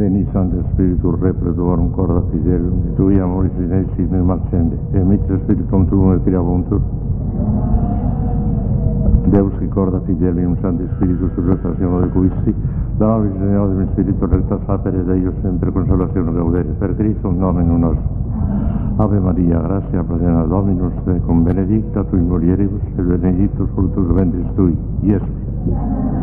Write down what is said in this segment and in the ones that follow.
Veni Santo Spiritus repletuorum corda fidelium, tui amoris inexis nel accende, et mitre spiritum tuum et creabuntur. Deus qui corda fidelium Sancti Spiritus restazione de quisti, Davis Señor de Spiritu recta sapere de ellos sempre consolazione gaudere, per Cristo nomen nostro. Ave Maria, gratia plena Dominus tecum, benedicta tui mulieribus, et benedictus fructus ventris tui, Iesus.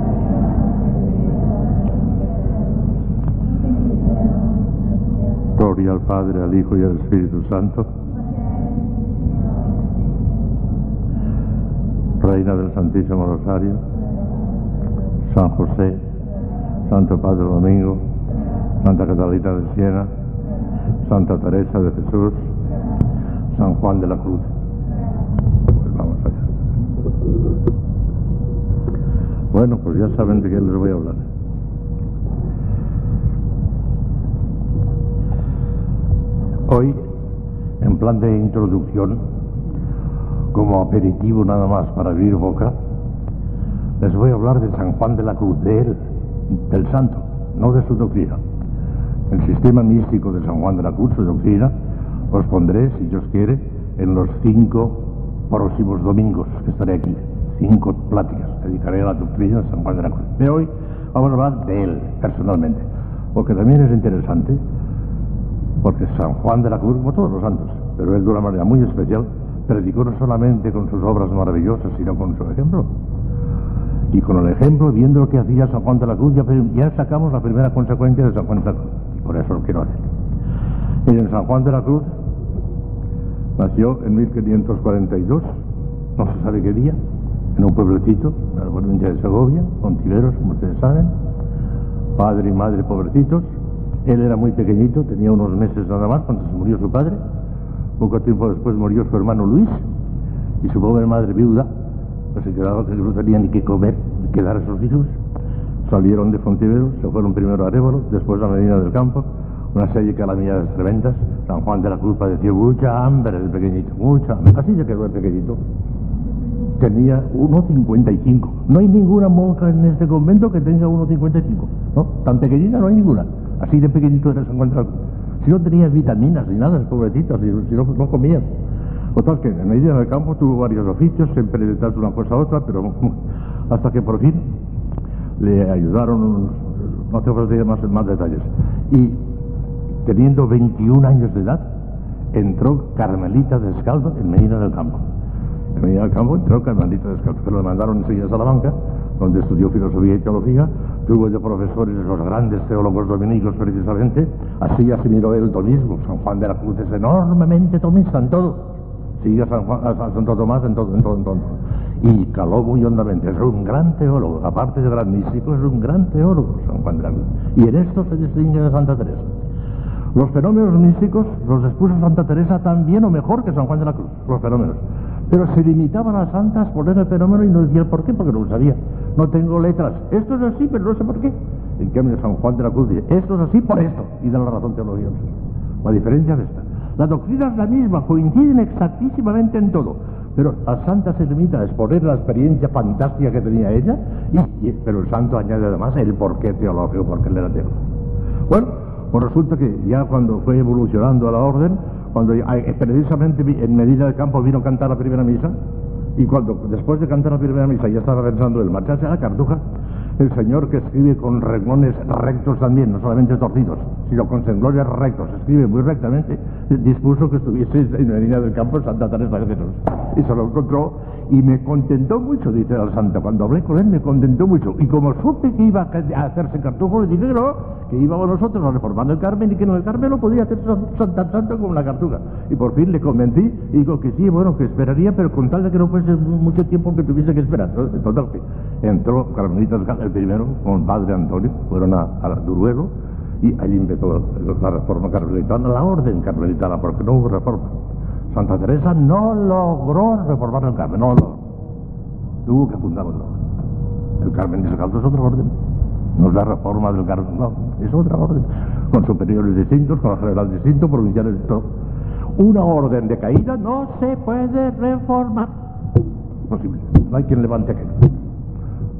Gloria al Padre, al Hijo y al Espíritu Santo. Reina del Santísimo Rosario, San José, Santo Padre Domingo, Santa Catalina de Siena, Santa Teresa de Jesús, San Juan de la Cruz. Pues vamos allá. Bueno, pues ya saben de qué les voy a hablar. Hoy, en plan de introducción, como aperitivo nada más para abrir boca, les voy a hablar de San Juan de la Cruz, de él, del santo, no de su doctrina. El sistema místico de San Juan de la Cruz, su doctrina, os pondré, si Dios quiere, en los cinco próximos domingos que estaré aquí. Cinco pláticas dedicaré a la doctrina de San Juan de la Cruz. Pero hoy vamos a hablar de él, personalmente, porque también es interesante porque San Juan de la Cruz, como todos los santos, pero él de una manera muy especial, predicó no solamente con sus obras maravillosas, sino con su ejemplo. Y con el ejemplo, viendo lo que hacía San Juan de la Cruz, ya, sacamos la primera consecuencia de San Juan de la Cruz. Y por eso lo quiero hacer. En San Juan de la Cruz nació en 1542, no se sabe qué día, en un pueblecito, en la provincia de Segovia, Contiveros, como ustedes saben, padre y madre pobrecitos, él era muy pequeñito, tenía unos meses nada más cuando se murió su padre. Poco tiempo después murió su hermano Luis y su pobre madre viuda, pues se quedaba que no tenía ni qué comer, ni qué dar a sus hijos. Salieron de Fontiveros, se fueron primero a Arévalo, después a Medina del Campo, una serie de calamidades tremendas. San Juan de la Cruz padeció mucha hambre el pequeñito, mucha hambre. Así se quedó el pequeñito. Tenía 1,55. No hay ninguna monja en este convento que tenga 1,55. ¿no? Tan pequeñita no hay ninguna. Así de pequeñito era San Juan. Si no tenía vitaminas ni nada, pobrecito, si, si no, no comía. Total que en Medina del Campo tuvo varios oficios, siempre detrás de una cosa a otra, pero hasta que por fin le ayudaron, no te ofreceré más, más detalles. Y teniendo 21 años de edad, entró Carmelita Descalzo en Medina del Campo. En Medina del Campo entró Carmelita Descalzo, que lo mandaron enseguida a Salamanca, donde estudió filosofía y teología, tuvo de profesores los grandes teólogos dominicos precisamente, así asimiló él mismo. San Juan de la Cruz es enormemente tomista en todo. Sigue a, San Juan, a Santo Tomás en todo, en todo, en todo. Y caló muy hondamente. Es un gran teólogo, aparte de gran místico, es un gran teólogo, San Juan de la Cruz. Y en esto se distingue de Santa Teresa. Los fenómenos místicos los expuso Santa Teresa tan bien o mejor que San Juan de la Cruz, los fenómenos. Pero se limitaban a santas por ver el fenómeno y no decía el por qué, porque no lo sabía. No tengo letras. Esto es así, pero no sé por qué. En cambio, San Juan de la Cruz dice, esto es así por esto. Y da la razón teológica. La diferencia es esta. La doctrina es la misma, coinciden exactísimamente en todo. Pero la santa se limita a exponer la experiencia fantástica que tenía ella, y, pero el santo añade además el porqué teológico, porque él era teólogo. Bueno, pues resulta que ya cuando fue evolucionando a la orden, cuando precisamente en Medina del Campo vino a cantar la primera misa, y cuando después de cantar la primera misa ya estaba pensando el marcharse a la cartuja, el Señor que escribe con renglones rectos también, no solamente torcidos, sino con renglones rectos, escribe muy rectamente, dispuso que estuviese en Medina del Campo Santa Teresa de Jesús. Y se lo encontró y me contentó mucho, dice el santo. Cuando hablé con él me contentó mucho. Y como supe que iba a hacerse cartujo, le dije que no, que íbamos nosotros a reformar el Carmen y que no el Carmen lo podía hacer tan santo como la cartuja. Y por fin le convencí y digo que sí, bueno, que esperaría, pero con tal de que no fuese mucho tiempo que tuviese que esperar. Total, que entró Carmelita el primero con Padre Antonio, fueron a, a Duruelo y allí empezó la reforma carmelitana, la orden carmelitana, porque no hubo reforma. Santa Teresa no logró reformar el Carmen, no lo tuvo que fundar otro. El Carmen de Sacalto es otra orden. No es la reforma del Carmen, no, es otra orden. Con superiores distintos, con general distinto, provinciales todo. Una orden de caída no se puede reformar. Posible. No hay quien levante aquello.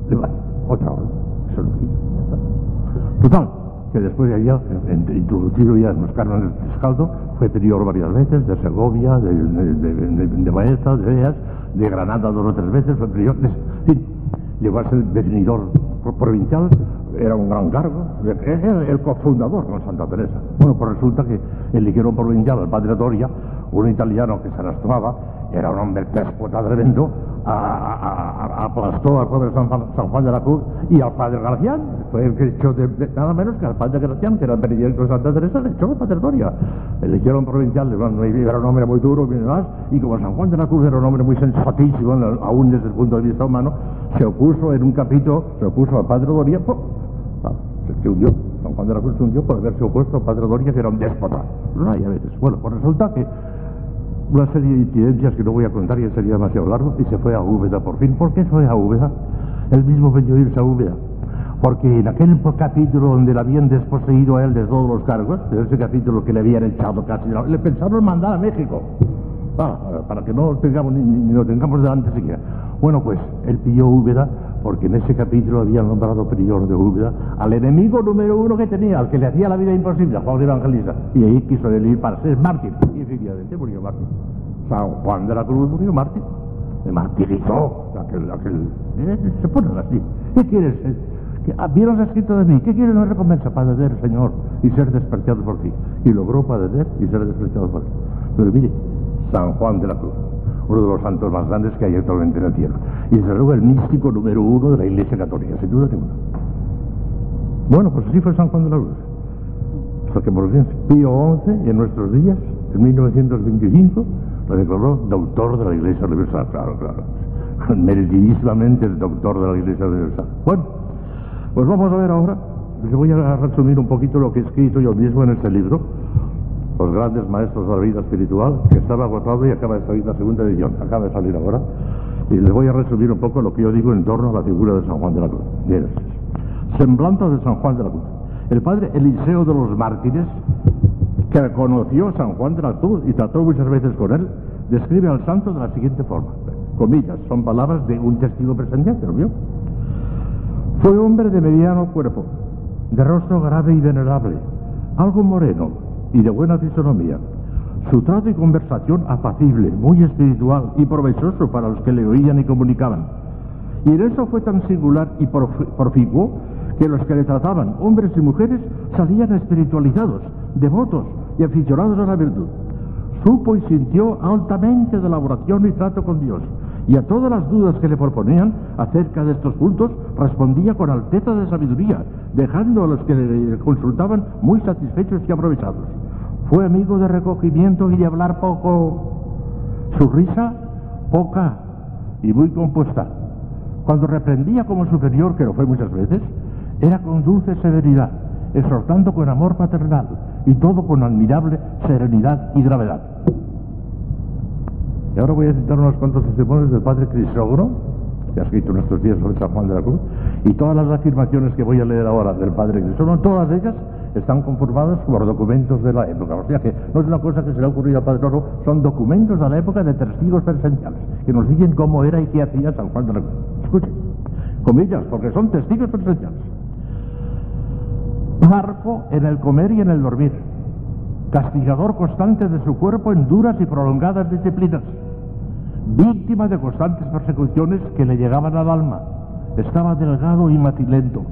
Levante. Otra orden. Eso es lo que Total, que después de allá, introducido ya en los cánones de Escaldo, fue prior varias veces, de Segovia, de, de, de, de Baeza, de Eas, de Granada dos o tres veces, fue prior, de, sí, llegó a ser definidor provincial, era un gran cargo, era el cofundador con Santa Teresa. Bueno, pues resulta que eligieron provincial al padre Doria, un italiano que se las tomaba, era un hombre déspota tremendo, aplastó al padre San, Juan de la Cruz y al padre Gracián. Fue el que echó de, nada menos que al padre Gracián, que era el predilecto de Santa Teresa, le echó al padre Doria. Eligieron provincial, era un hombre muy duro y como San Juan de la Cruz era un hombre muy sensatísimo, aún desde el punto de vista humano, se opuso en un capítulo, se opuso al padre Doria, pues, se hundió. San Juan de la Cruz se hundió por haberse opuesto al padre Doria, que era un déspota. No hay a veces. Bueno, pues resulta que una serie de incidencias que no voy a contar, ya sería demasiado largo, y se fue a Úbeda por fin. ¿Por qué fue a Úbeda? Él mismo venía a irse a Úbeda. Porque en aquel capítulo donde le habían desposeído a él de todos los cargos, en ese capítulo que le habían echado casi, le pensaron mandar a México. Ah, para que no tengamos ni, ni, lo tengamos delante siquiera. Bueno, pues él pilló Úbeda porque en ese capítulo había nombrado prior de Úbeda al enemigo número uno que tenía, al que le hacía la vida imposible, a Juan Evangelista. Y ahí quiso él ir para ser mártir. Y efectivamente murió mártir. San Juan de la Cruz murió mártir. Se martirizó. Aquel, aquel, ¿eh? Se ponen así. ¿Qué quieres? Vieron escrito de mí. ¿Qué quiere una recompensa? Padecer, Señor, y ser despreciado por ti. Y logró padecer y ser despreciado por ti. Pero mire, San Juan de la Cruz, uno de los santos más grandes que hay actualmente en el cielo. Y desde luego el místico número uno de la Iglesia Católica, sin duda ninguna. Bueno, pues así fue San Juan de la Cruz. Hasta que por Pío XI, en nuestros días, en 1925, lo declaró doctor de la Iglesia Universal. Claro, claro. Merecidísimamente el doctor de la Iglesia Universal. Bueno, pues vamos a ver ahora. Les voy a resumir un poquito lo que he escrito yo mismo en este libro, Los grandes maestros de la vida espiritual, que estaba agotado y acaba de salir la segunda edición. Acaba de salir ahora. Y les voy a resumir un poco lo que yo digo en torno a la figura de San Juan de la Cruz. Miren, semblanza de San Juan de la Cruz. El padre Eliseo de los Mártires, que conoció a San Juan de la Cruz y trató muchas veces con él, describe al santo de la siguiente forma. Comillas, son palabras de un testigo presente, ¿lo vio? Fue hombre de mediano cuerpo, de rostro grave y venerable, algo moreno y de buena fisonomía. Su trato y conversación apacible, muy espiritual y provechoso para los que le oían y comunicaban. Y en eso fue tan singular y profiguo que los que le trataban, hombres y mujeres, salían espiritualizados, devotos y aficionados a la virtud. Supo y sintió altamente de la oración y trato con Dios, y a todas las dudas que le proponían acerca de estos cultos respondía con alteza de sabiduría, dejando a los que le consultaban muy satisfechos y aprovechados. Fue amigo de recogimiento y de hablar poco. Su risa, poca y muy compuesta. Cuando reprendía como superior, que lo fue muchas veces, era con dulce severidad, exhortando con amor paternal y todo con admirable serenidad y gravedad. Y ahora voy a citar unos cuantos testimonios del padre Crisógono, que ha escrito en estos días sobre San Juan de la Cruz, y todas las afirmaciones que voy a leer ahora del padre Crisógono, todas ellas están conformadas por documentos de la época. O sea que no es una cosa que se le ha ocurrido al Padre Toro, son documentos de la época de testigos presenciales, que nos dicen cómo era y qué hacía San Juan de la Cruz. Escuchen, comillas, porque son testigos presenciales. Marco en el comer y en el dormir, castigador constante de su cuerpo en duras y prolongadas disciplinas, víctima de constantes persecuciones que le llegaban al alma, estaba delgado y matilento.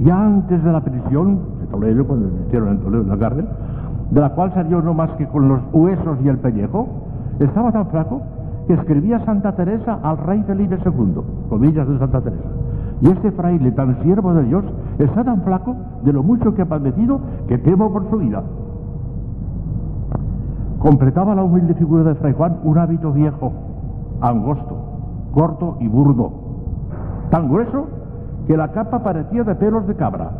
Ya antes de la prisión, de Toledo, cuando metieron en Toledo en la cárcel, de la cual salió no más que con los huesos y el pellejo, estaba tan flaco que escribía Santa Teresa al rey Felipe II, comillas de Santa Teresa. Y este fraile tan siervo de Dios está tan flaco de lo mucho que ha padecido que temo por su vida. Completaba la humilde figura de Fray Juan un hábito viejo, angosto, corto y burdo, tan grueso que la capa parecía de pelos de cabra,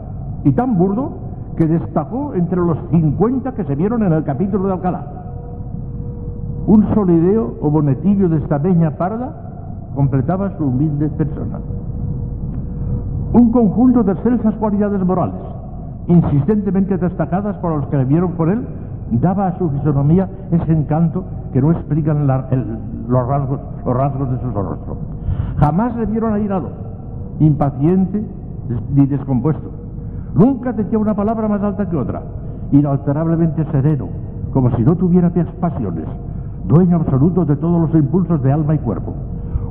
y tan burdo que destacó entre los 50 que se vieron en el capítulo de Alcalá. Un solideo o bonetillo de estameña parda completaba su humilde persona. Un conjunto de excelsas cualidades morales, insistentemente destacadas por los que le vieron con él, daba a su fisonomía ese encanto que no explican los rasgos de su rostro. Jamás le vieron airado, impaciente ni descompuesto. Nunca decía una palabra más alta que otra, inalterablemente sereno, como si no tuviera pasiones, dueño absoluto de todos los impulsos de alma y cuerpo.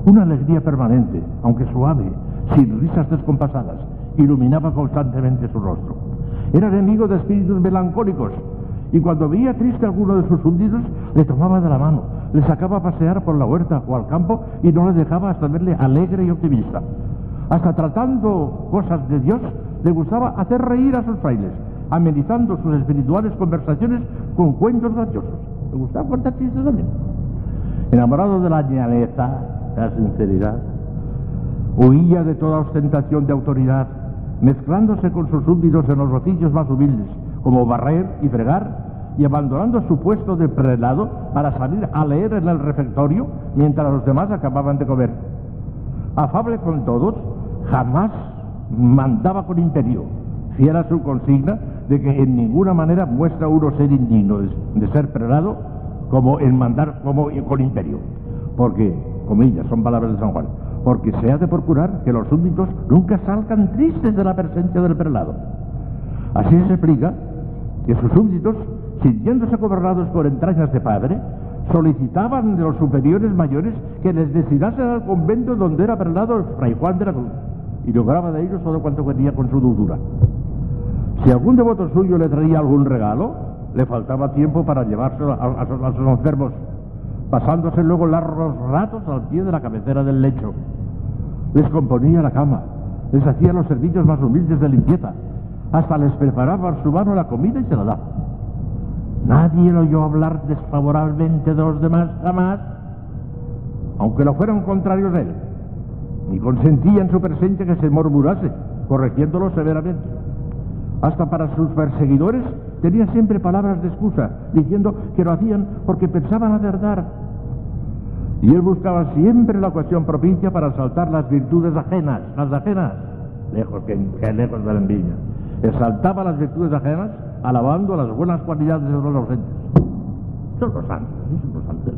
Una alegría permanente, aunque suave, sin risas descompasadas, iluminaba constantemente su rostro. Era enemigo de espíritus melancólicos, y cuando veía triste alguno de sus súbditos, le tomaba de la mano, le sacaba a pasear por la huerta o al campo y no le dejaba hasta verle alegre y optimista. Hasta tratando cosas de Dios, le gustaba hacer reír a sus frailes, amenizando sus espirituales conversaciones con cuentos graciosos. Le gustaba contar chistes también. Enamorado de la de la sinceridad, huía de toda ostentación de autoridad, mezclándose con sus súbditos en los oficios más humildes, como barrer y fregar, y abandonando su puesto de prelado para salir a leer en el refectorio mientras los demás acababan de comer. Afable con todos, jamás mandaba con imperio, fiel a su consigna de que en ninguna manera muestra uno ser indigno de, ser prelado como en mandar como con imperio, porque, comillas, son palabras de San Juan, porque se ha de procurar que los súbditos nunca salgan tristes de la presencia del prelado. Así se explica que sus súbditos, sintiéndose gobernados por entrañas de padre, solicitaban de los superiores mayores que les destinasen al convento donde era prelado el fray Juan de la Cruz y lograba de ellos todo cuanto quería con su dulzura. Si algún devoto suyo le traía algún regalo, le faltaba tiempo para llevárselo a, sus enfermos, pasándose luego largos ratos al pie de la cabecera del lecho. Les componía la cama, les hacía los servicios más humildes de limpieza, hasta les preparaba a su mano la comida y se la daba. Nadie lo oyó hablar desfavorablemente de los demás jamás, aunque lo fueran contrarios de él, ni consentía en su presencia que se murmurase, corrigiéndolo severamente. Hasta para sus perseguidores tenía siempre palabras de excusa, diciendo que lo hacían porque pensaban acertar. Y él buscaba siempre la ocasión propicia para saltar las virtudes ajenas, las ajenas, lejos que, lejos de la envidia. Exaltaba las virtudes ajenas, alabando las buenas cualidades de los docentes. Son los santos, son los santos.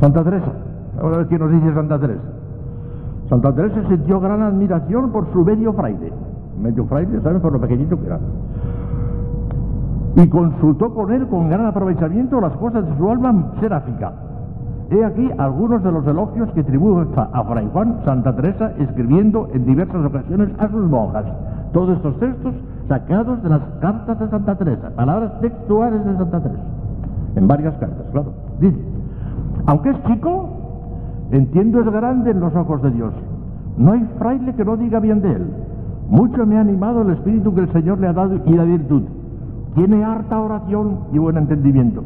Santa Teresa, ahora ver quién nos dice Santa Teresa. Santa Teresa sintió gran admiración por su medio fraile. Medio fraile, ¿saben? Por lo pequeñito que era. Y consultó con él con gran aprovechamiento las cosas de su alma seráfica. He aquí algunos de los elogios que tributa a Fray Juan Santa Teresa escribiendo en diversas ocasiones a sus monjas. Todos estos textos sacados de las cartas de Santa Teresa, palabras textuales de Santa Teresa, en varias cartas, claro. Dice, aunque es chico, entiendo es grande en los ojos de Dios. No hay fraile que no diga bien de él. Mucho me ha animado el espíritu que el Señor le ha dado y la virtud. Tiene harta oración y buen entendimiento.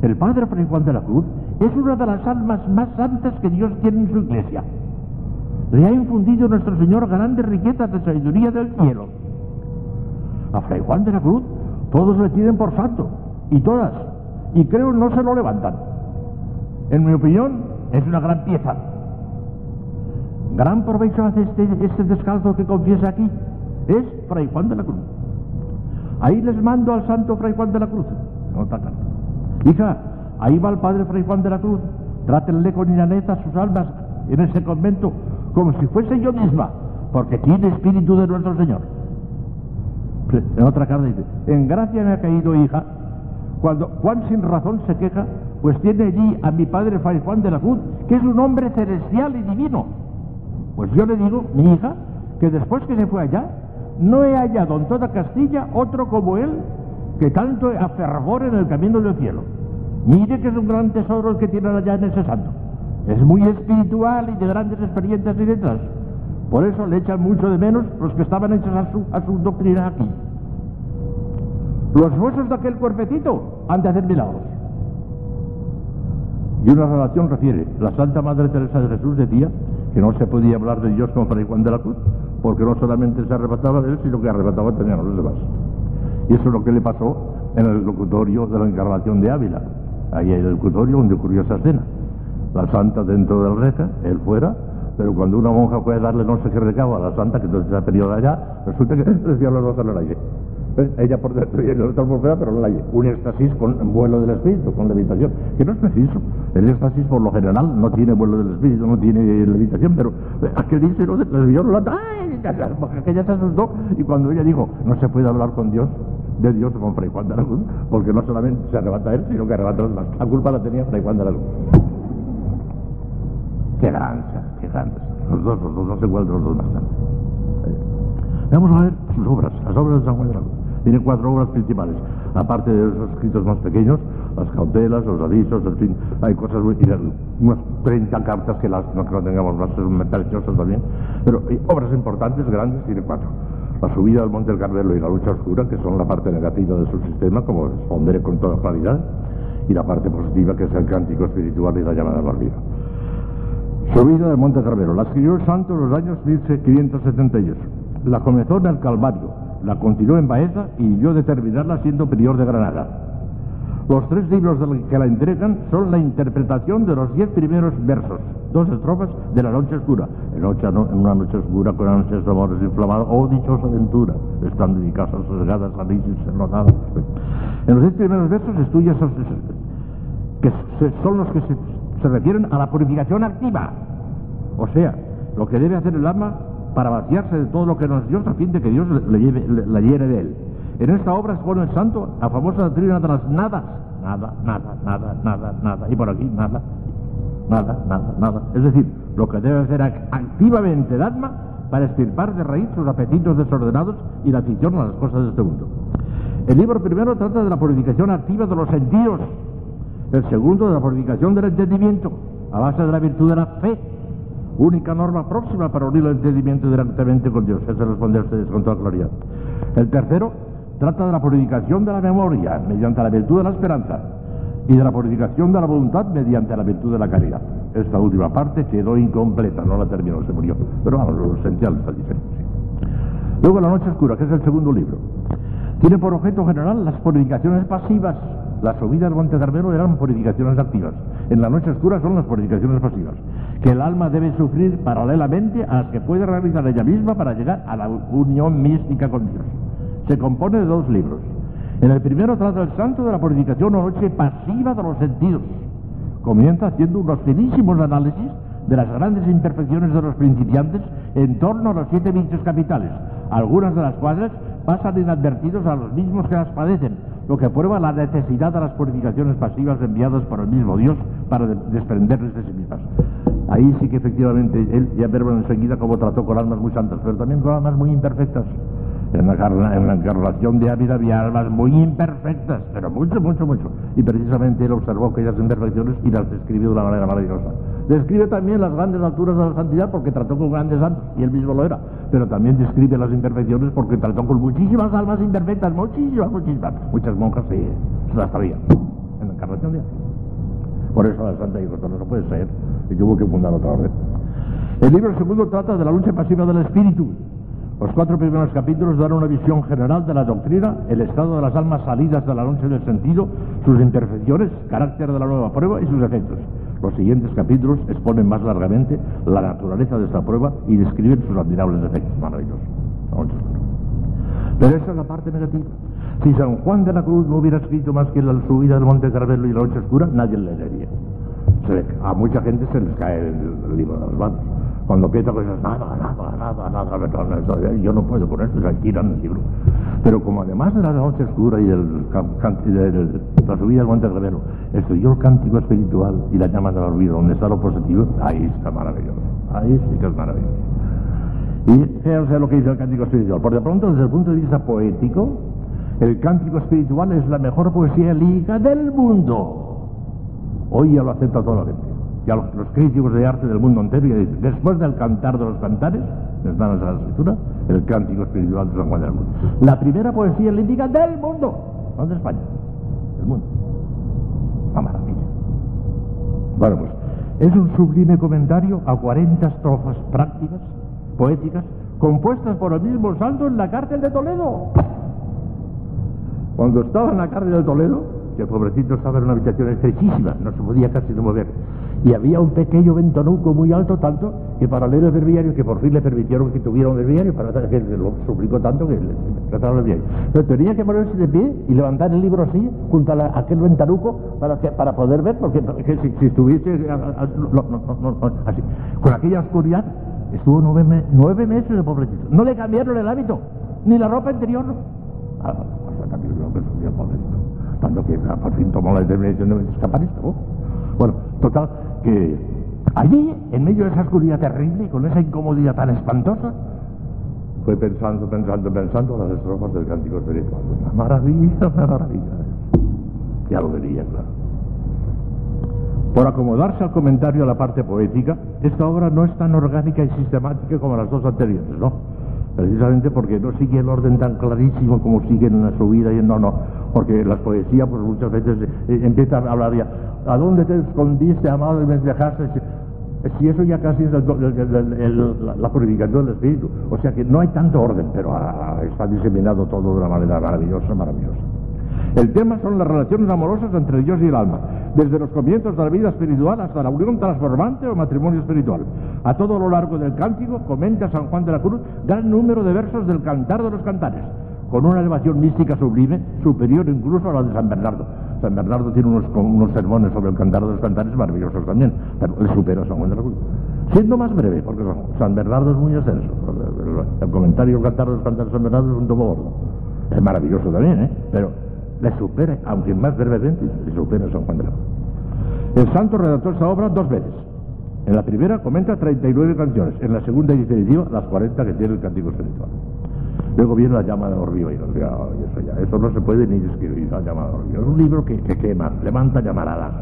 El Padre Fray Juan de la Cruz es una de las almas más santas que Dios tiene en su iglesia. Le ha infundido nuestro Señor grandes riquezas de sabiduría del cielo. A Fray Juan de la Cruz todos le tienen por santo, y todas, y creo no se lo levantan. En mi opinión, es una gran pieza. Gran provecho hace este, este descalzo que confiesa aquí. Es Fray Juan de la Cruz. Ahí les mando al santo Fray Juan de la Cruz. Nota Hija, Ahí va el padre Fray Juan de la Cruz. Trátenle con a sus almas en ese convento como si fuese yo misma, porque tiene espíritu de nuestro Señor. En otra carta dice, en gracia me ha caído hija, cuando Juan sin razón se queja, pues tiene allí a mi padre Fray Juan de la Cruz, que es un hombre celestial y divino. Pues yo le digo, mi hija, que después que se fue allá, no he hallado en toda Castilla otro como él que tanto afervor en el camino del cielo. Mire que es un gran tesoro el que tienen allá en ese santo. Es muy espiritual y de grandes experiencias y letras. Por eso le echan mucho de menos los que estaban hechos a su, a doctrina aquí. Los huesos de aquel cuerpecito han de hacer milagros. Y una relación refiere, la Santa Madre Teresa de Jesús decía que no se podía hablar de Dios con Fray Juan de la Cruz, porque no solamente se arrebataba de él, sino que arrebataba también a los demás. Y eso es lo que le pasó en el locutorio de la encarnación de Ávila. Ahí hay el locutorio donde ocurrió esa escena. La santa dentro del reja, él fuera, pero cuando una monja fue a darle no sé qué recabo a la santa, que entonces se ha pedido de allá, resulta que decía los dos en el aire. Ella por dentro y el otro por fuera, pero no la Un éxtasis con vuelo del espíritu, con levitación. Que no es preciso. El éxtasis, por lo general, no tiene vuelo del espíritu, no tiene levitación, pero eh, aquel dice, no, no la. ¡Ay! Porque aquella se asustó. Y cuando ella dijo, no se puede hablar con Dios, de Dios con Fray Juan de Aragón, porque no solamente se arrebata él, sino que arrebata los demás. La culpa la tenía Fray Juan de Aragón. Qué granza, qué granza. Los dos, los dos, no se encuentran los dos más tarde. Vamos a ver sus obras, las obras de San Juan de Aragón. Tiene cuatro obras principales, aparte de esos escritos más pequeños, las cautelas, los avisos, en fin, hay cosas muy... unas 30 cartas que las no, que no tengamos más, son preciosas también, pero hay obras importantes, grandes, tiene cuatro. La subida al Monte del Carmelo y la lucha oscura, que son la parte negativa de su sistema, como responderé con toda claridad, y la parte positiva, que es el cántico espiritual y la llamada barbilla. Subida del Monte Carmelo. La escribió el santo en los años 1578. La comenzó en el Calvario, la continuó en Baeza y yo de terminarla siendo prior de Granada. Los tres libros que la entregan son la interpretación de los diez primeros versos, dos estrofas de La Noche Oscura. En, una noche oscura con ansias de amores inflamados, oh dichosa aventura, estando en mi casa sosegada, salís notada. En los diez primeros versos estudia esos, que son los que se refieren a la purificación activa. O sea, lo que debe hacer el alma para vaciarse de todo lo que nos dio a fin de que Dios le lleve, la llene de él. En esta obra expone el santo la famosa doctrina de las nadas. Nada, nada, nada, nada, nada. Y por aquí, nada, nada, nada, nada. Es decir, lo que debe hacer activamente el alma para estirpar de raíz sus apetitos desordenados y la afición a las cosas de este mundo. El libro primero trata de la purificación activa de los sentidos. El segundo de la purificación del entendimiento, a base de la virtud de la fe única norma próxima para unir el entendimiento directamente con Dios. Eso responde a ustedes con toda claridad. El tercero trata de la purificación de la memoria mediante la virtud de la esperanza y de la purificación de la voluntad mediante la virtud de la caridad. Esta última parte quedó incompleta, no la terminó, se murió. Pero vamos, lo esencial está diferente. Luego La Noche Oscura, que es el segundo libro. Tiene por objeto general las purificaciones pasivas. Las subidas del Monte Carmelo eran purificaciones activas. En La Noche Oscura son las purificaciones pasivas que el alma debe sufrir paralelamente a las que puede realizar ella misma para llegar a la unión mística con Dios. Se compone de dos libros. En el primero trata el santo de la purificación o noche pasiva de los sentidos. Comienza haciendo unos finísimos análisis de las grandes imperfecciones de los principiantes en torno a los siete vicios capitales, algunas de las cuales pasan inadvertidos a los mismos que las padecen, lo que prueba la necesidad de las purificaciones pasivas enviadas por el mismo Dios para desprenderles de sí mismas. Ahí sí que efectivamente él ya veremos enseguida cómo trató con almas muy santas, pero también con almas muy imperfectas. En la, en la encarnación de Ávila había almas muy imperfectas, pero mucho, mucho, mucho. Y precisamente él observó aquellas imperfecciones y las describió de una manera maravillosa. Describe también las grandes alturas de la santidad porque trató con grandes santos, y él mismo lo era. Pero también describe las imperfecciones porque trató con muchísimas almas imperfectas, muchísimas, muchísimas. Muchas monjas sí, se las sabían en la encarnación de Ávila. Por eso la Santa dijo, no puede ser, y tuvo que fundar otra vez. El libro segundo trata de la lucha pasiva del espíritu. Los cuatro primeros capítulos dan una visión general de la doctrina, el estado de las almas salidas de la noche del sentido, sus imperfecciones, carácter de la nueva prueba y sus efectos. Los siguientes capítulos exponen más largamente la naturaleza de esta prueba y describen sus admirables efectos maravillosos. Pero esa es la parte negativa. Si San Juan de la Cruz no hubiera escrito más que la subida del Monte Carmelo y la noche oscura, nadie le leería. a mucha gente se les cae el, libro de las manos. Cuando piensa cosas, nada, nada, nada, nada, nada, yo no puedo con esto, se tiran el libro. Pero como además de la noche oscura y de la subida del Monte Carmelo, estudió el cántico espiritual y la llama del olvido, donde está lo positivo, ahí está maravilloso. Ahí sí que es maravilloso. Y fíjense lo que dice el cántico espiritual. Por de pronto, desde el punto de vista poético, el cántico espiritual es la mejor poesía lírica del mundo. Hoy ya lo acepta toda la gente. Ya los, críticos de arte del mundo entero dicen, después del cantar de los cantares, les dan a la escritura, el cántico espiritual de San Juan del Mundo. La primera poesía lírica del mundo, no de España, del mundo. Una maravilla. Bueno, pues es un sublime comentario a 40 estrofas prácticas, poéticas, compuestas por el mismo santo en la cárcel de Toledo. Cuando estaba en la cárcel de Toledo, el pobrecito estaba en una habitación estrechísima, no se podía casi no mover. Y había un pequeño ventanuco muy alto, tanto que para leer el breviario, que por fin le permitieron que tuviera un breviario, para que lo suplicó tanto que le trataron el breviario. Pero tenía que ponerse de pie y levantar el libro así, junto a, aquel ventanuco, para, para poder ver, porque si, estuviese así, con aquella oscuridad, estuvo nueve, nueve meses el pobrecito. No le cambiaron el hábito, ni la ropa interior. Ah, tanto que por fin tomó la determinación de escapar esto. Bueno, total, que allí, en medio de esa oscuridad terrible y con esa incomodidad tan espantosa, fue pensando, pensando, pensando las estrofas del cántico espiritual. Una maravilla, una maravilla. Ya lo vería, claro. Por acomodarse al comentario a la parte poética, esta obra no es tan orgánica y sistemática como las dos anteriores, ¿no? Precisamente porque no sigue el orden tan clarísimo como sigue en la subida y en no, no. Porque las poesías, pues muchas veces eh, empiezan a hablar ya, ¿a dónde te escondiste, amado, y me dejaste? Si eso ya casi es la, purificación del espíritu. O sea que no hay tanto orden, pero ah, está diseminado todo de una manera maravillosa, maravillosa. El tema son las relaciones amorosas entre Dios y el alma, desde los comienzos de la vida espiritual hasta la unión transformante o matrimonio espiritual. A todo lo largo del cántico comenta San Juan de la Cruz gran número de versos del Cantar de los Cantares, con una elevación mística sublime, superior incluso a la de San Bernardo. San Bernardo tiene unos, sermones sobre el Cantar de los Cantares maravillosos también, pero le supera a San Juan de la Cruz. Siendo más breve, porque San Bernardo es muy extenso. El, comentario del Cantar de los Cantares de San Bernardo es un tomo gordo. Es maravilloso también, ¿eh? Pero le supera, aunque más brevemente, le supera a San Juan de la Cruz. El santo redactó esta obra dos veces. En la primera comenta 39 canciones, en la segunda y definitiva las 40 que tiene el cántico espiritual. Luego viene la llama de Orvio y eso, ya, eso no se puede ni describir, la llama de Orvio. Es un libro que, que quema, levanta llamaradas.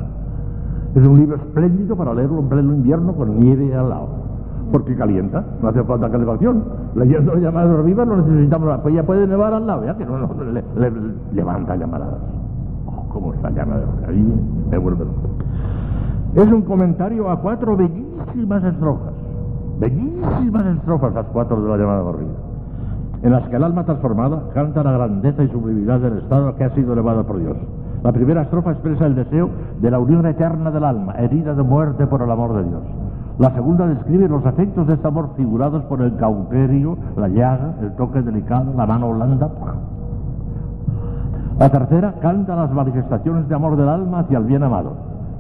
Es un libro espléndido para leerlo en pleno invierno con nieve al lado porque calienta, no hace falta calefacción. Leyendo llamadas vivas no necesitamos, pues ya puede nevar al lado, ya que no, le, levanta llamaradas. Oh, ¿Cómo está llama de Ahí me vuelve. Es un comentario a cuatro bellísimas estrofas, bellísimas estrofas las cuatro de la llamada barriga, en las que el alma transformada canta la grandeza y sublimidad del estado que ha sido elevado por Dios. La primera estrofa expresa el deseo de la unión eterna del alma, herida de muerte por el amor de Dios. La segunda describe los efectos de este amor figurados por el cauterio, la llaga, el toque delicado, la mano blanda. La tercera canta las manifestaciones de amor del alma hacia el bien amado.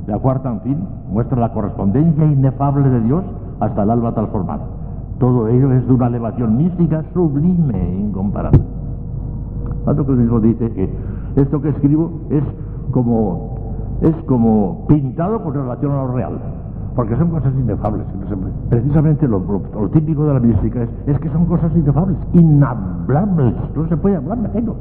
La cuarta, en fin, muestra la correspondencia inefable de Dios hasta el alma transformada. Todo ello es de una elevación mística sublime e incomparable. Tanto que mismo dice que esto que escribo es como, es como pintado con relación a lo real porque son cosas inefables. Precisamente lo, típico de la mística es, que son cosas inefables, inhablables, no se puede hablar de aquello.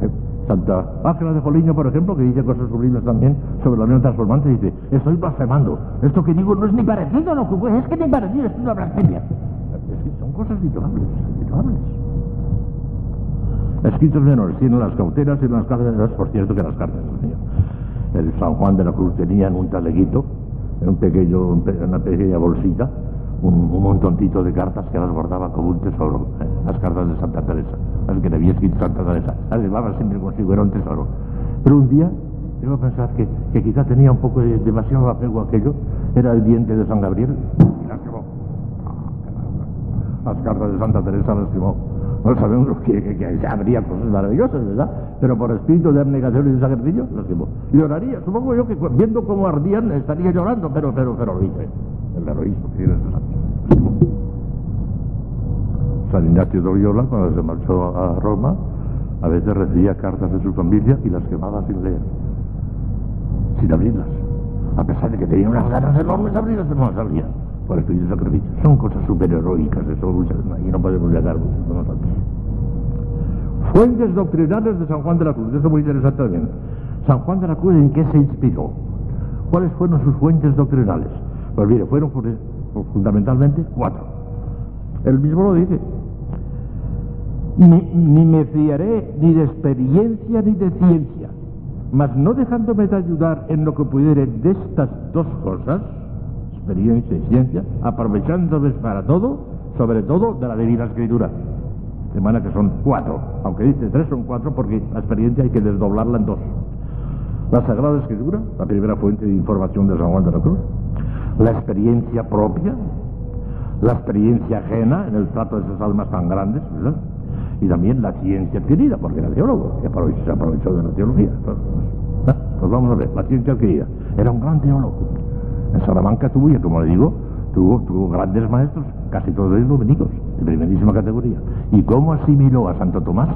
Eh, Santa Ángela de Joliño, por ejemplo, que dice cosas sublimes también sobre la unión transformante, dice, estoy blasfemando, esto que digo no es ni parecido a lo que es que ni parecido, es una blasfemia. Es que son cosas innefables, innefables. Escritos menores tienen las cauteras y las cartas, por cierto que las cartas, el San Juan de la Cruz tenía en un taleguito un pequeño, una pequeña bolsita, un, montoncito de cartas que las guardaba como un tesoro, ¿eh? las cartas de Santa Teresa, las que le había escrito Santa Teresa, las llevaba siempre consigo, era un tesoro. Pero un día a pensar que, que quizá tenía un poco de demasiado apego aquello, era el diente de San Gabriel, y las quemó. Las cartas de Santa Teresa las quemó. No sabemos que, que, habría cosas maravillosas, ¿verdad? Pero por espíritu de abnegación y de sacrificio, los quemó. Lloraría, supongo yo que viendo cómo ardían estaría llorando, pero, pero, pero lo hice. El heroísmo que tiene San Ignacio de Loyola, cuando se marchó a Roma, a veces recibía cartas de su familia y las quemaba sin leer, sin abrirlas. A pesar de que tenía unas ganas enormes de abrirlas, no las por espíritu de sacrificio. Son cosas superheroicas, eso y no podemos llegar muchos de nosotros. Fuentes doctrinales de San Juan de la Cruz, eso es muy interesante también. San Juan de la Cruz, ¿en qué se inspiró? ¿Cuáles fueron sus fuentes doctrinales? Pues mire, fueron fundamentalmente cuatro. Él mismo lo dice. Ni, ni, me fiaré ni de experiencia ni de ciencia, mas no dejándome de ayudar en lo que pudiere de estas dos cosas, experiencia y ciencia, aprovechándome para todo, sobre todo de la Divina Escritura. De manera que son cuatro, aunque dice tres son cuatro porque la experiencia hay que desdoblarla en dos. La Sagrada Escritura, la primera fuente de información de San Juan de la Cruz, la experiencia propia, la experiencia ajena en el trato de esas almas tan grandes, ¿verdad? y también la ciencia adquirida, porque era teólogo, y se aprovechó de la teología. Pues vamos a ver, la ciencia adquirida. Era un gran teólogo. Salamanca tuvo, y como le digo, tuvo, grandes maestros, casi todos ellos dominicos, de primerísima categoría. ¿Y cómo asimiló a Santo Tomás?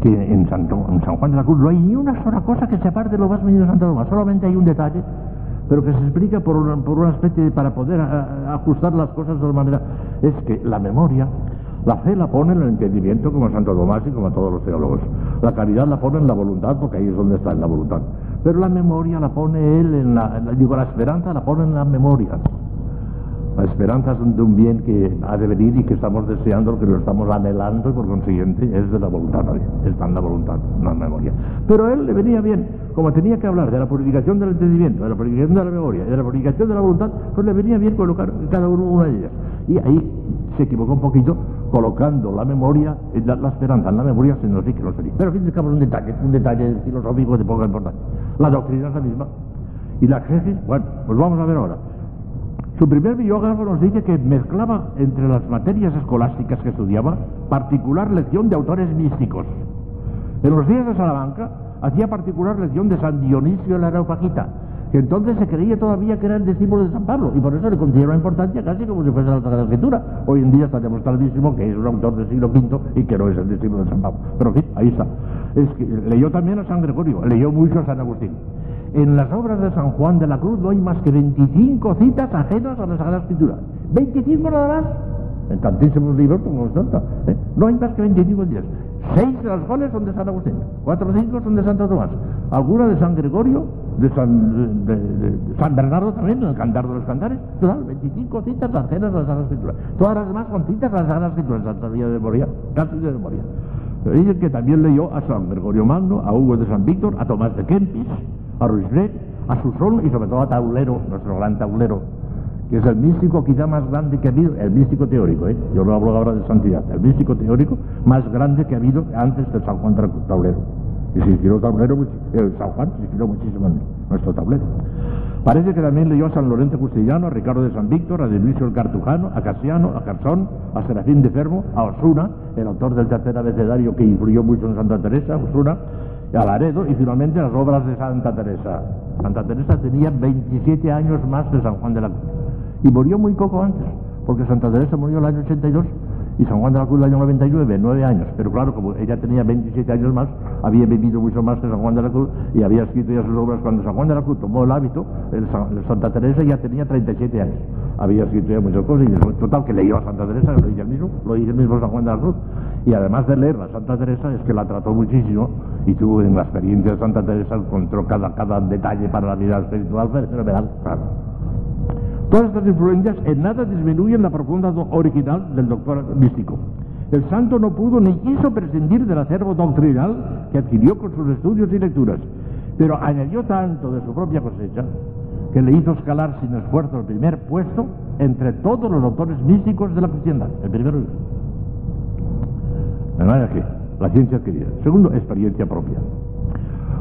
Que en, Santo, San Juan de la Cruz no hay ni una sola cosa que se aparte de lo más mínimo de Santo Tomás, solamente hay un detalle pero que se explica por una, por una especie de, para poder ajustar las cosas de la manera, es que la memoria la fe la pone en el entendimiento como Santo Tomás y como todos los teólogos. La caridad la pone en la voluntad porque ahí es donde está en la voluntad. Pero la memoria la pone él en la, digo, la esperanza la pone en la memoria. La esperanza es de un bien que ha de venir y que estamos deseando, que lo estamos anhelando y por consiguiente es de la voluntad, está en la voluntad, no en la memoria. Pero a él le venía bien, como tenía que hablar de la purificación del entendimiento, de la purificación de la memoria de la purificación de la voluntad, pues le venía bien colocar cada uno una de ellas. Y ahí se equivocó un poquito colocando la memoria, la, la esperanza en la memoria se nos dice que no sería. Pero de es un detalle, un detalle filosófico de poca importancia. La doctrina es la misma. Y la exégesis, bueno, pues vamos a ver ahora. Su primer biógrafo nos dice que mezclaba entre las materias escolásticas que estudiaba particular lección de autores místicos. En los días de Salamanca hacía particular lección de San Dionisio la Areopagita, que entonces se creía todavía que era el discípulo de San Pablo y por eso le concedieron importancia casi como si fuese la Sagrada Escritura. Hoy en día está demostradísimo que es un autor del siglo V y que no es el discípulo de San Pablo. Pero en fin, ahí está. Es leyó también a San Gregorio, leyó mucho a San Agustín. En las obras de San Juan de la Cruz no hay más que 25 citas ajenas a la Sagrada Escritura. 25 nada más. En tantísimos libros como Santa. ¿eh? No hay más que 25 días. Seis de las cuales son de San Agustín, cuatro o cinco son de Santo Tomás, alguna de San Gregorio, de San, de, San Bernardo también, en el Cantar de los Cantares, total, 25 citas ajenas a la Sagrada Escritura. Todas las demás son citas a la Sagrada Escritura, Santa Vía de Moria, casi de memoria. Dicen que también leyó a San Gregorio Magno, a Hugo de San Víctor, a Tomás de Kempis, a Ruiz a Susón y sobre todo a Taulero, nuestro gran taulero, que es el místico quizá más grande que ha habido, el místico teórico, ¿eh? yo no hablo ahora de santidad, el místico teórico más grande que ha habido antes del San Juan Taulero. Y se inspiró tablero, el San Juan se inspiró muchísimo en nuestro tablero. Parece que también leyó a San Lorenzo Custillano, a Ricardo de San Víctor, a Dionisio el Cartujano, a Casiano, a Garzón, a Serafín de Fermo, a Osuna, el autor del tercer abecedario que influyó mucho en Santa Teresa, Osuna, a Laredo y finalmente las obras de Santa Teresa. Santa Teresa tenía 27 años más de San Juan de la Cruz y murió muy poco antes, porque Santa Teresa murió el año 82 y San Juan de la Cruz el año 99, nueve años. Pero claro, como ella tenía 27 años más, había vivido mucho más que San Juan de la Cruz y había escrito ya sus obras. Cuando San Juan de la Cruz tomó el hábito, el, Santa Teresa ya tenía 37 años. Había escrito ya muchas cosas y total que leyó a Santa Teresa, lo dice el mismo, lo dice el mismo San Juan de la Cruz. Y además de leer a Santa Teresa, es que la trató muchísimo y tuvo en la experiencia de Santa Teresa, encontró cada, cada detalle para la vida espiritual fenomenal, claro. Todas estas influencias en nada disminuyen la profunda original del doctor místico. El santo no pudo ni quiso prescindir del acervo doctrinal que adquirió con sus estudios y lecturas, pero añadió tanto de su propia cosecha que le hizo escalar sin esfuerzo el primer puesto entre todos los doctores místicos de la cristiandad. El primero de manera que la ciencia adquirida. Segundo, experiencia propia.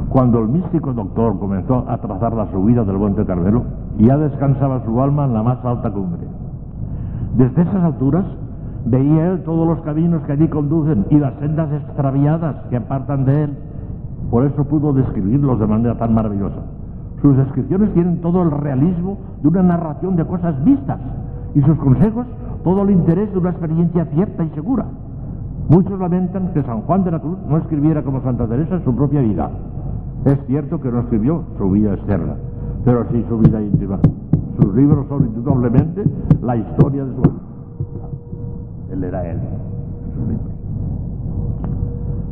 Cuando el místico doctor comenzó a trazar la subida del Monte Carmelo, ya descansaba su alma en la más alta cumbre. Desde esas alturas veía él todos los caminos que allí conducen y las sendas extraviadas que apartan de él. Por eso pudo describirlos de manera tan maravillosa. Sus descripciones tienen todo el realismo de una narración de cosas vistas y sus consejos todo el interés de una experiencia cierta y segura. Muchos lamentan que San Juan de la Cruz no escribiera como Santa Teresa su propia vida, es cierto que no escribió su vida externa, pero sí su vida íntima. Sus libros son indudablemente la historia de su vida. Él era él, sus libros.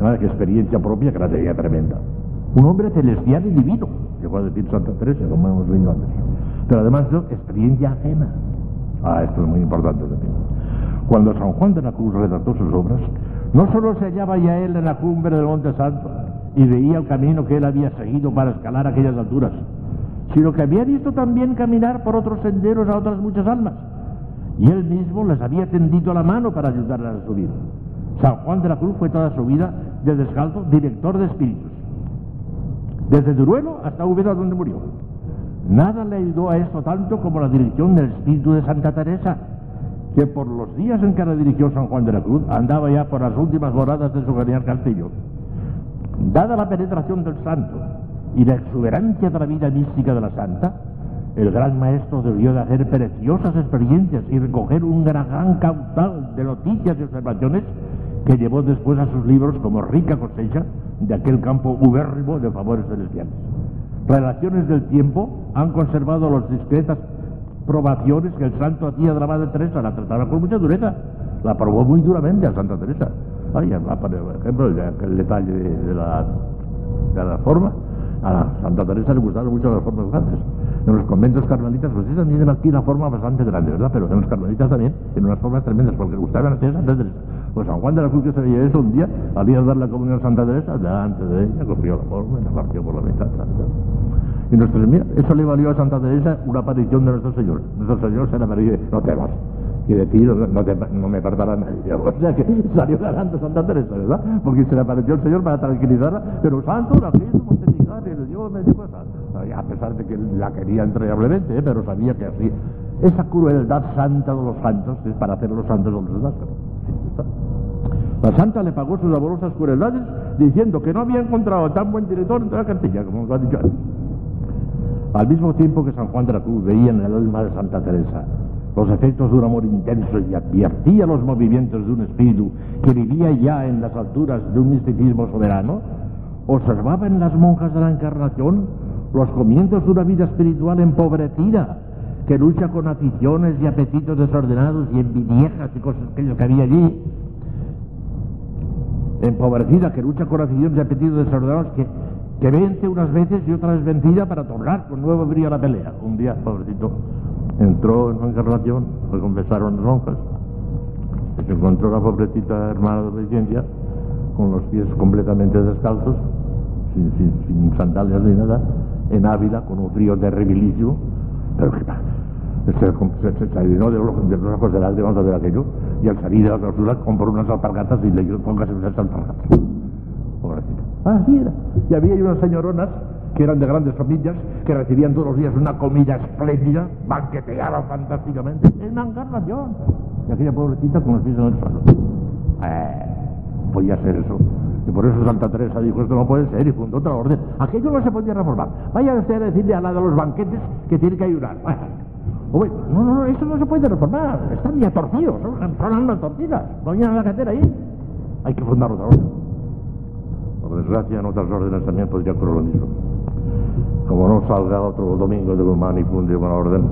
Manera que experiencia propia que la tenía tremenda. Un hombre celestial y divino, que fue a decir Santa Teresa, como hemos leído antes. Pero además de experiencia ajena. Ah, esto es muy importante también. Cuando San Juan de la Cruz redactó sus obras, no solo se hallaba ya él en la cumbre del Monte Santo, y veía el camino que él había seguido para escalar aquellas alturas, sino que había visto también caminar por otros senderos a otras muchas almas, y él mismo les había tendido la mano para ayudarlas a subir. San Juan de la Cruz fue toda su vida de descalzo director de espíritus. desde Duruelo hasta Úbeda donde murió. Nada le ayudó a esto tanto como la dirección del espíritu de Santa Teresa, que por los días en que la dirigió San Juan de la Cruz andaba ya por las últimas moradas de su genial castillo. Dada la penetración del santo y la exuberancia de la vida mística de la santa, el gran maestro debió de hacer preciosas experiencias y recoger un gran, gran caudal de noticias y observaciones que llevó después a sus libros como rica cosecha de aquel campo ubérrimo de favores celestiales. Relaciones del tiempo han conservado las discretas probaciones que el santo hacía de la Madre Teresa, la trataba con mucha dureza, la probó muy duramente a Santa Teresa. Ay, por ejemplo, el, detalle de, la, de la forma, a Santa Teresa le gustaban mucho las formas grandes. En los conventos carmelitas, pues sí, también aquí una forma bastante grande, ¿verdad? Pero en los carmelitas también, en unas formas tremendas, porque gustaban hacer Santa Teresa. Pues San Juan de la Cruz que se veía eso un día, día de dar la comunión a Santa Teresa, delante de ella, cogió la forma y la partió por la mitad. Y nuestro, eso le valió a Santa Teresa una aparición de nuestro Señor. Nuestro Señor se le apareció, no te vas. Y de ti no, te, no me apartará nadie. O sea que salió ganando Santa Teresa, ¿verdad? Porque se le apareció el Señor para tranquilizarla, pero santo la quiso mortificar y le dio medio cosa. A pesar de que la quería entrañablemente, ¿eh? pero sabía que así. Esa crueldad santa de los santos es para hacer los santos los demás. La santa le pagó sus amorosas crueldades diciendo que no había encontrado tan buen director en toda la Castilla, como lo ha dicho antes. Al mismo tiempo que San Juan de la Cruz veía en el alma de Santa Teresa los efectos de un amor intenso y advertía los movimientos de un espíritu que vivía ya en las alturas de un misticismo soberano, observaba en las monjas de la Encarnación los comienzos de una vida espiritual empobrecida, que lucha con aficiones y apetitos desordenados y envidiejas y cosas que había allí, empobrecida, que lucha con aficiones y apetitos desordenados, que que vence unas veces y otras vencida para tornar con nuevo brillo a la pelea. Un día, pobrecito, entró en una encarnación, fue confesaron las monjas, se encontró la pobrecita hermana de obediencia con los pies completamente descalzos, sin, sandalias ni nada, en Ávila, con un frío terribilísimo, pero que se, se, se, de los, de los ojos ver aquello, y al salir de la clausura compró unas alpargatas y le dijo, póngase unas alpargatas. Pobrecito. Ah, era. Y había unas señoronas que eran de grandes familias, que recibían todos los días una comida espléndida, banqueteaban fantásticamente, en encarnación. Y aquella pobrecita con los pies en el suelo. Eh, podía ser eso. Y por eso Santa Teresa dijo, esto no puede ser, y fundó otra orden. Aquello no se podía reformar. Vaya usted a decirle a la de los banquetes que tiene que ayudar. Bueno, no, no, no, eso no se puede reformar. Están ya torcidos, son, son almas torcidas. No a la cartera ahí. Hay que fundar otra orden. Por desgracia, en otras órdenes también podría ocurrir lo mismo. Como no salga otro domingo de Guzmán y funde una orden.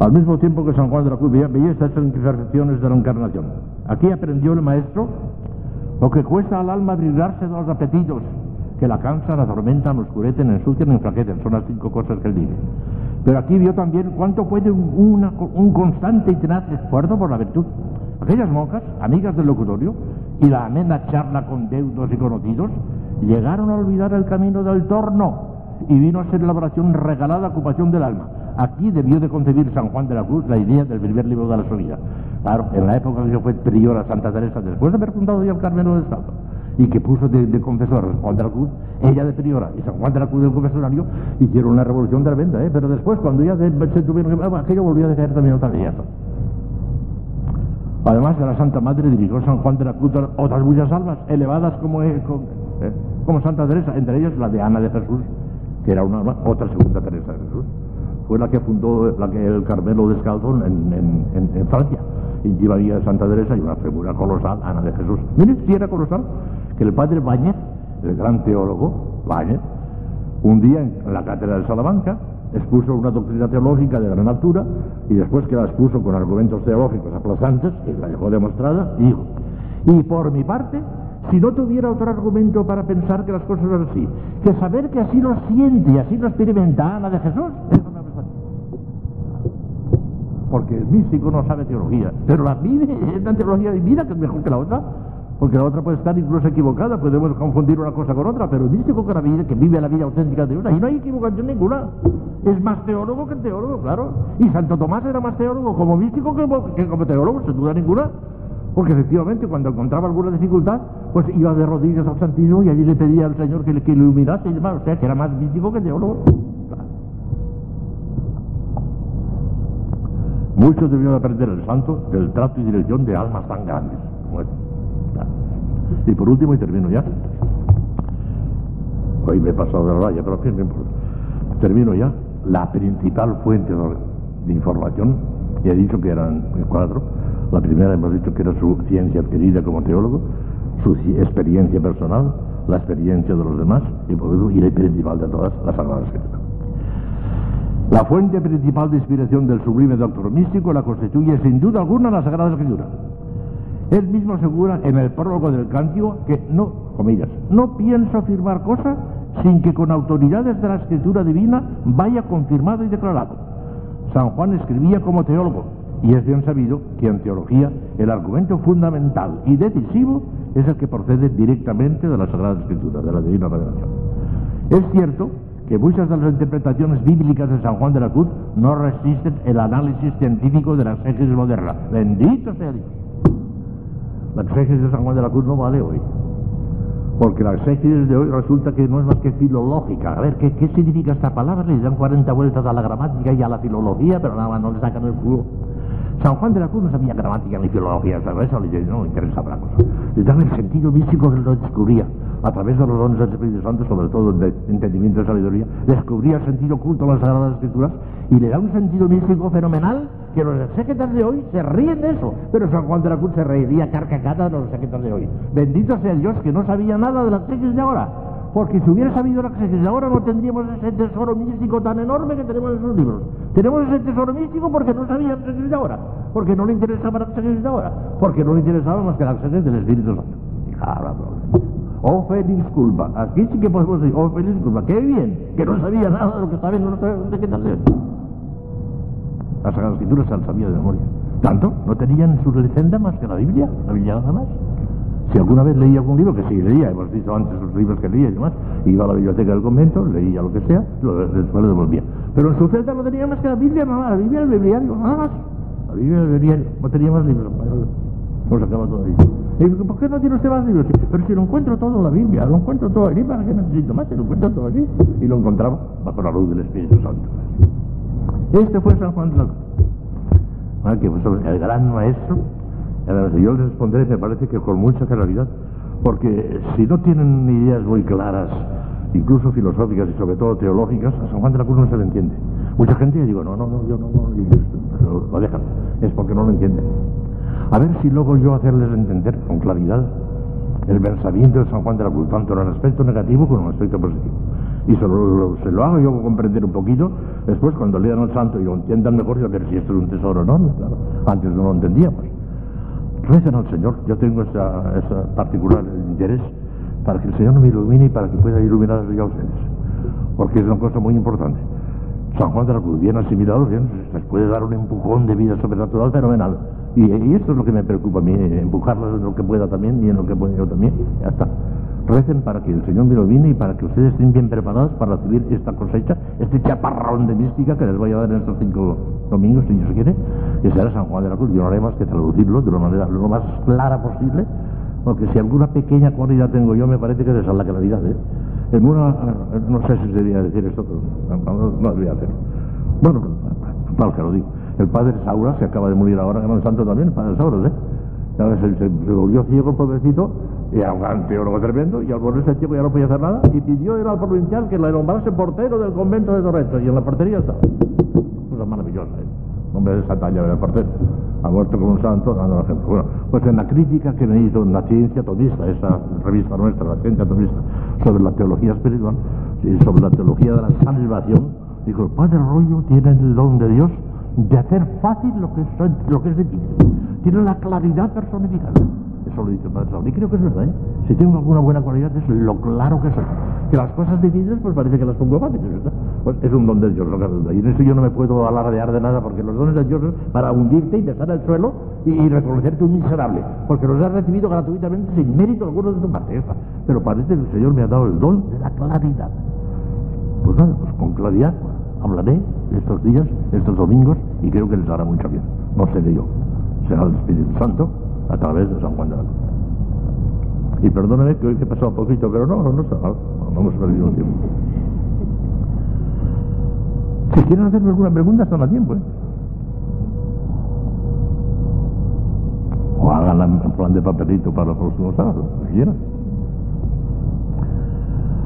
Al mismo tiempo que San Juan de la Cruz veía, estas imperfecciones de la encarnación. Aquí aprendió el maestro lo que cuesta al alma abrigarse de los apetitos, que la cansan, atormentan, oscurecen, ensucian enflaquecen. Son las cinco cosas que él dice. Pero aquí vio también cuánto puede un constante y tenaz esfuerzo por la virtud. Aquellas monjas, amigas del locutorio, y la amena charla con deudos y conocidos, llegaron a olvidar el camino del torno y vino a ser la oración regalada ocupación del alma. Aquí debió de concebir San Juan de la Cruz la idea del primer libro de la vida. Claro, en la época que fue priora Santa Teresa, después de haber fundado ya el Carmelo de Estado, y que puso de, confesor a Juan de la Cruz, ella de priora y San Juan de la Cruz del confesonario, hicieron una revolución tremenda, ¿eh? pero después, cuando ya se tuvieron que... aquello volvió a dejar también otra vez. Además de la Santa Madre dirigió San Juan de la Cruz otras muchas almas, elevadas como, eh, como, Santa Teresa, entre ellas la de Ana de Jesús, que era una otra segunda Teresa de Jesús. Fue la que fundó la que el Carmelo descalzo en, en, en, Francia. Y de Santa Teresa y una figura colosal, Ana de Jesús. Miren si era colosal, que el padre Báñez, el gran teólogo Báñez, un día en la cátedra de Salamanca, expuso una doctrina teológica de gran altura y después que la expuso con argumentos teológicos aplazantes, y la dejó demostrada, dijo, y por mi parte, si no tuviera otro argumento para pensar que las cosas son así, que saber que así lo siente y así lo experimenta Ana de Jesús, eso me Porque el místico no sabe teología, pero la vive, es una teología de vida que es mejor que la otra porque la otra puede estar incluso equivocada, podemos confundir una cosa con otra, pero el místico que, la vida, que vive la vida auténtica de una, y no hay equivocación ninguna. Es más teólogo que teólogo, claro. Y Santo Tomás era más teólogo como místico que, como teólogo, sin duda ninguna. Porque efectivamente cuando encontraba alguna dificultad, pues iba de rodillas al Santísimo y allí le pedía al Señor que le iluminase y demás. O sea, que era más místico que teólogo. Muchos debieron aprender el santo del trato y dirección de almas tan grandes como esta. Y por último, y termino ya. Hoy me he pasado de la raya, pero ¿qué me importa? Termino ya. La principal fuente de información, y he dicho que eran cuatro. La primera hemos dicho que era su ciencia adquirida como teólogo, su experiencia personal, la experiencia de los demás, y por último, y la principal de todas, la Sagrada Escritura. La fuente principal de inspiración del sublime doctor místico la constituye sin duda alguna la Sagrada Escritura. Él mismo asegura en el prólogo del cántico que no, comillas, no pienso afirmar cosas sin que con autoridades de la escritura divina vaya confirmado y declarado. San Juan escribía como teólogo y es bien sabido que en teología el argumento fundamental y decisivo es el que procede directamente de la Sagrada Escritura, de la Divina Revelación. Es cierto que muchas de las interpretaciones bíblicas de San Juan de la Cruz no resisten el análisis científico de la exégesis moderna. Bendito sea Dios. La exégesis de San Juan de la Cruz no vale hoy. Porque la exégesis de hoy resulta que no es más que filológica. A ver, ¿qué, qué significa esta palabra? Le dan 40 vueltas a la gramática y a la filología, pero nada más no le sacan el culo. San Juan de la Cruz no sabía gramática ni filología, eso no le interesaba la cosa. Le dan el sentido místico que lo descubría a través de los dones del Espíritu Santo, sobre todo de entendimiento y sabiduría, descubría el sentido oculto de las Sagradas Escrituras y le da un sentido místico fenomenal que los exégetas de hoy se ríen de eso. Pero San Juan de la Cruz se reiría carcajada de los exégetas de hoy. Bendito sea Dios que no sabía nada de las exégesis de ahora. Porque si hubiera sabido la exégesis de ahora no tendríamos ese tesoro místico tan enorme que tenemos en esos libros. Tenemos ese tesoro místico porque no sabía la exégesis de ahora. Porque no le interesaba la exégesis de ahora. Porque no le interesaba más que la exégesis del Espíritu Santo. Oh, feliz culpa. Aquí sí que podemos decir, oh, feliz culpa. Qué bien, que no sabía nada de lo que viendo, no sabía qué tal Las Sagradas Escrituras se las sabía de memoria. Tanto, no tenían en su lecenda más que la Biblia, la Biblia nada más. Si alguna vez leía algún libro, que sí leía, hemos dicho antes los libros que leía y demás, iba a la biblioteca del convento, leía lo que sea, lo, después lo devolvía. Pero en su celda no tenía más que la Biblia, nada más, la Biblia, el bibliario, nada más. La Biblia, el bibliario, no tenía más libros. No sacaba todo ahí. Y ¿por qué no tiene usted más libros? Pero si lo encuentro todo en la Biblia, lo encuentro todo allí, ¿para qué necesito más? Si lo encuentro todo allí. Y lo encontraba bajo la luz del Espíritu Santo. Este fue San Juan de la Cruz. Ah, que fue el gran maestro. Yo les responderé, me parece que con mucha claridad, porque si no tienen ideas muy claras, incluso filosóficas y sobre todo teológicas, a San Juan de la Cruz no se le entiende. Mucha gente digo, no, no, no, yo no, no, lo dejan, es porque no lo entienden. A ver si luego yo hacerles entender con claridad el pensamiento de San Juan de la Cruz, tanto en el aspecto negativo como en el aspecto positivo. Y se lo, se lo hago yo comprender un poquito, después cuando lean al santo y lo entiendan mejor, yo ver si esto es un tesoro no, claro. Antes no lo entendíamos. Recen al Señor, yo tengo esa, esa particular interés para que el Señor me ilumine y para que pueda iluminar a ustedes, porque es una cosa muy importante. San Juan de la Cruz, bien asimilado, bien, les puede dar un empujón de vida sobrenatural fenomenal. Y, y esto es lo que me preocupa a mí, empujarlos en lo que pueda también y en lo que pueda yo también. Ya está. Recen para que el Señor me lo vine y para que ustedes estén bien preparados para recibir esta cosecha, este chaparrón de mística que les voy a dar en estos cinco domingos, si Dios quiere, y será San Juan de la Cruz. Yo no haré más que traducirlo de una manera lo más clara posible, porque si alguna pequeña cualidad tengo yo, me parece que es la claridad. ¿eh? En una, no sé si debía decir esto, pero no, no debía hacerlo. Bueno, tal que lo digo. El padre Saura se acaba de morir ahora, el santo también, el padre Saura, ¿eh? Se, se, volvió ciego, pobrecito, y era un teólogo tremendo, y al volverse ciego ya no podía hacer nada, y pidió ir al provincial que le nombrase portero del convento de Torreto, y en la portería estaba. Cosa maravillosa, ¿eh? Hombre de esa talla era el portero. Ha muerto como un santo, dando ejemplo. Bueno, pues en la crítica que me hizo en la ciencia tomista, esa revista nuestra, la ciencia tomista, sobre la teología espiritual, y sobre la teología de la salvación, dijo, el padre Rollo tiene el don de Dios de hacer fácil lo que es, lo que es difícil. Tiene la claridad personificada. Eso lo dice el Padre. Y creo que es verdad, ¿eh? Si tengo alguna buena cualidad es lo claro que soy. Que las cosas difíciles, pues parece que las pongo fáciles, ¿verdad? Pues es un don de Dios, lo que es Y en eso yo no me puedo alardear de nada, porque los dones de Dios es para hundirte y besar el suelo y, y reconocerte un miserable. Porque los has recibido gratuitamente sin mérito alguno de tu parte. Esa. Pero parece que el Señor me ha dado el don de la claridad. Pues nada, pues con claridad hablaré estos días, estos domingos, y creo que les hará mucho bien. No seré yo, será el Espíritu Santo a través de San Juan de la Cruz. Y perdóneme que hoy he pasado poquito, pero no, no está mal, no hemos perdido tiempo. Si quieren hacerme alguna pregunta, están a tiempo, ¿eh? O háganla en plan de papelito para el próximo sábado, lo que quieran.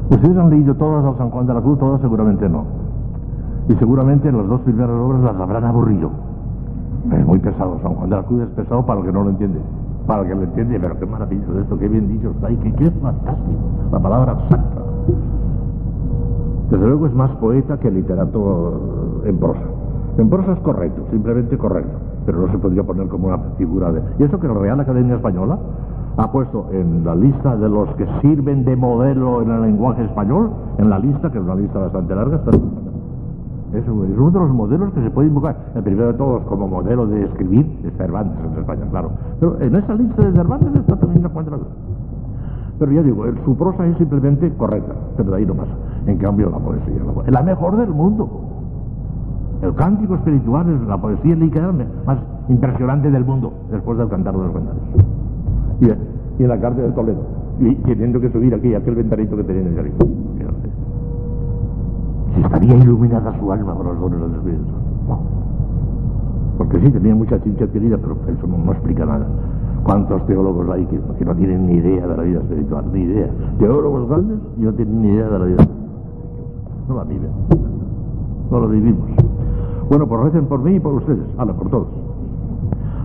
¿Ustedes han leído todas al San Juan de la Cruz? Todas seguramente no. Y seguramente las dos primeras obras las habrán aburrido. Es muy pesado, San Juan de la Cruz es pesado para el que no lo entiende. Para el que lo entiende, pero qué maravilloso esto, qué bien dicho está ahí, qué, qué fantástico. La palabra exacta. Desde luego es más poeta que literato en prosa. En prosa es correcto, simplemente correcto, pero no se podría poner como una figura de... Y eso que la Real Academia Española ha puesto en la lista de los que sirven de modelo en el lenguaje español, en la lista, que es una lista bastante larga, está... Es uno de los modelos que se puede invocar. El primero de todos, como modelo de escribir, es Cervantes en España, claro. Pero en esa lista de Cervantes está también la Cruz. Pero ya digo, su prosa es simplemente correcta, pero de ahí no pasa. En cambio, la poesía es la mejor del mundo. El cántico espiritual es la poesía literal más impresionante del mundo, después del cantar de los ventanales. Y, y en la carta de Toledo, y teniendo que subir aquí aquel ventanito que tenía en el jardín. Estaría iluminada su alma por los dones del Espíritu. No. Porque sí, tenía mucha chincha adquirida, pero eso no, no explica nada. ¿Cuántos teólogos hay que, no tienen ni idea de la vida espiritual? Ni idea. Teólogos grandes y no tienen ni idea de la vida espiritual. No la viven. No la vivimos. Bueno, pues recen por mí y por ustedes. Hala, por todos.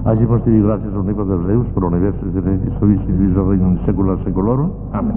Allí hemos gracias, omnipotens Deus, por universo y y el reino en secula seculorum. Amén.